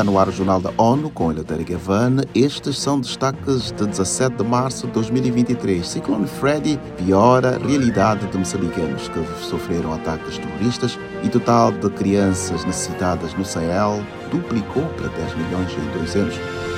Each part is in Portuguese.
Está no ar o Jornal da ONU com Eleutério Gavan. Estes são destaques de 17 de março de 2023. Ciclone Freddy piora a realidade de moçambicanos que sofreram ataques terroristas e total de crianças necessitadas no Sahel duplicou para 10 milhões em dois anos.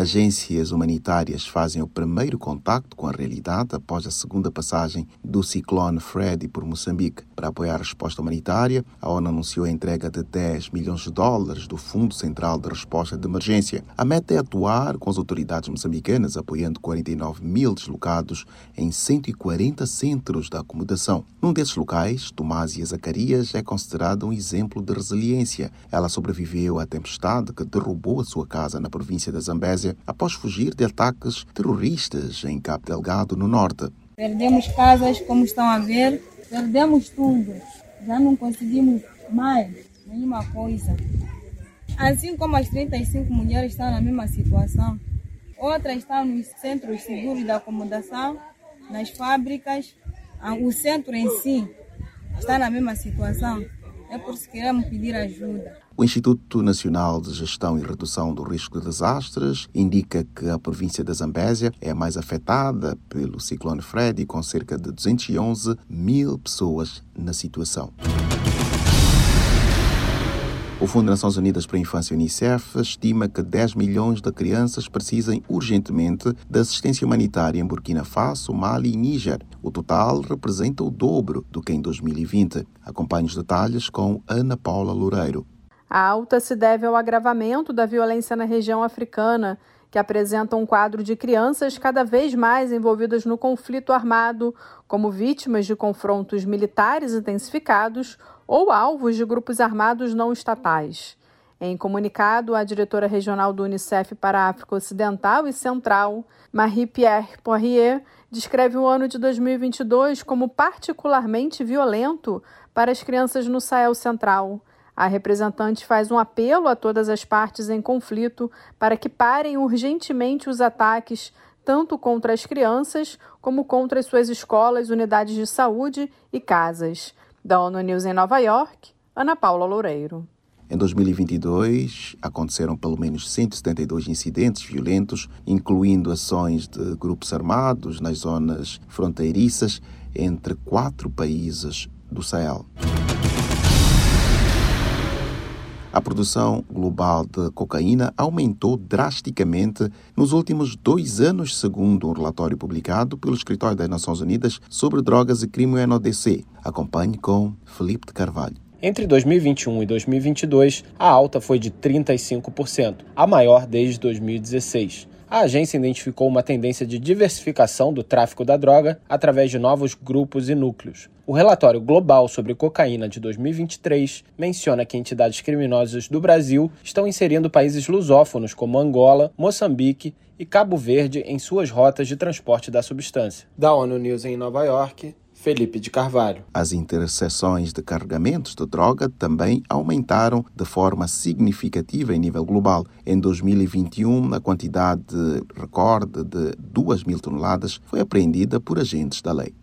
Agências humanitárias fazem o primeiro contacto com a realidade após a segunda passagem do ciclone Freddy por Moçambique. Para apoiar a resposta humanitária, a ONU anunciou a entrega de 10 milhões de dólares do Fundo Central de Resposta de Emergência. A meta é atuar com as autoridades moçambicanas, apoiando 49 mil deslocados em 140 centros de acomodação. Num desses locais, Tomásia Zacarias é considerada um exemplo de resiliência. Ela sobreviveu à tempestade que derrubou a sua casa na província da Zambésia após fugir de ataques terroristas em Cabo Delgado, no norte. Perdemos casas, como estão a ver, perdemos tudo. Já não conseguimos mais nenhuma coisa. Assim como as 35 mulheres estão na mesma situação, outras estão nos centros seguros de acomodação, nas fábricas, o centro em si está na mesma situação. É por isso que queremos pedir ajuda. O Instituto Nacional de Gestão e Redução do Risco de Desastres indica que a província da Zambésia é a mais afetada pelo ciclone Freddy, com cerca de 211 mil pessoas na situação. O Fundo das Nações Unidas para a Infância, Unicef, estima que 10 milhões de crianças precisem urgentemente de assistência humanitária em Burkina Faso, Mali e Níger. O total representa o dobro do que em 2020. Acompanhe os detalhes com Ana Paula Loureiro. A alta se deve ao agravamento da violência na região africana, que apresenta um quadro de crianças cada vez mais envolvidas no conflito armado, como vítimas de confrontos militares intensificados ou alvos de grupos armados não estatais. Em comunicado, a diretora regional do Unicef para a África Ocidental e Central, Marie-Pierre Poirier, descreve o ano de 2022 como particularmente violento para as crianças no Sahel Central. A representante faz um apelo a todas as partes em conflito para que parem urgentemente os ataques, tanto contra as crianças como contra as suas escolas, unidades de saúde e casas. Da ONU News em Nova York, Ana Paula Loureiro. Em 2022, aconteceram pelo menos 172 incidentes violentos, incluindo ações de grupos armados nas zonas fronteiriças entre quatro países do Sahel. A produção global de cocaína aumentou drasticamente nos últimos dois anos, segundo um relatório publicado pelo Escritório das Nações Unidas sobre Drogas e Crime UNODC. Acompanhe com Felipe de Carvalho. Entre 2021 e 2022, a alta foi de 35%, a maior desde 2016 a agência identificou uma tendência de diversificação do tráfico da droga através de novos grupos e núcleos. O relatório global sobre cocaína de 2023 menciona que entidades criminosas do Brasil estão inserindo países lusófonos como Angola, Moçambique e Cabo Verde em suas rotas de transporte da substância. Da ONU News em Nova York, Felipe de Carvalho. As interseções de carregamentos de droga também aumentaram de forma significativa em nível global. Em 2021, a quantidade recorde de 2 mil toneladas foi apreendida por agentes da lei.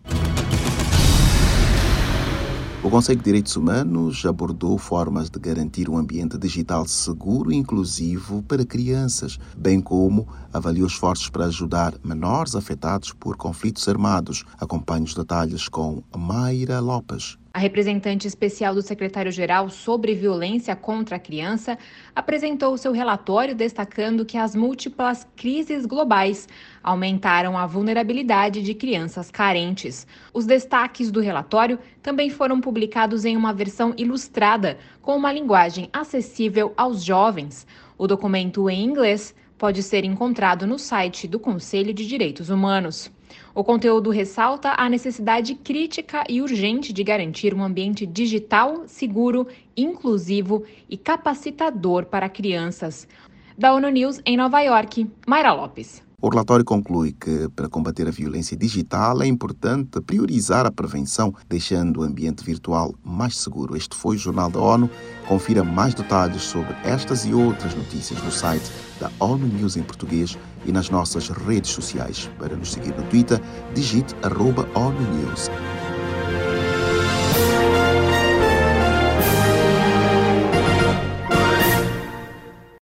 O Conselho de Direitos Humanos abordou formas de garantir um ambiente digital seguro e inclusivo para crianças, bem como avaliou esforços para ajudar menores afetados por conflitos armados. Acompanhe os detalhes com Mayra Lopes. A representante especial do secretário-geral sobre violência contra a criança apresentou seu relatório destacando que as múltiplas crises globais aumentaram a vulnerabilidade de crianças carentes. Os destaques do relatório também foram publicados em uma versão ilustrada, com uma linguagem acessível aos jovens. O documento em inglês pode ser encontrado no site do Conselho de Direitos Humanos. O conteúdo ressalta a necessidade crítica e urgente de garantir um ambiente digital seguro, inclusivo e capacitador para crianças. Da ONU News em Nova York, Mayra Lopes. O relatório conclui que, para combater a violência digital, é importante priorizar a prevenção, deixando o ambiente virtual mais seguro. Este foi o Jornal da ONU. Confira mais detalhes sobre estas e outras notícias no site da ONU News em português e nas nossas redes sociais. Para nos seguir no Twitter, digite ONU News.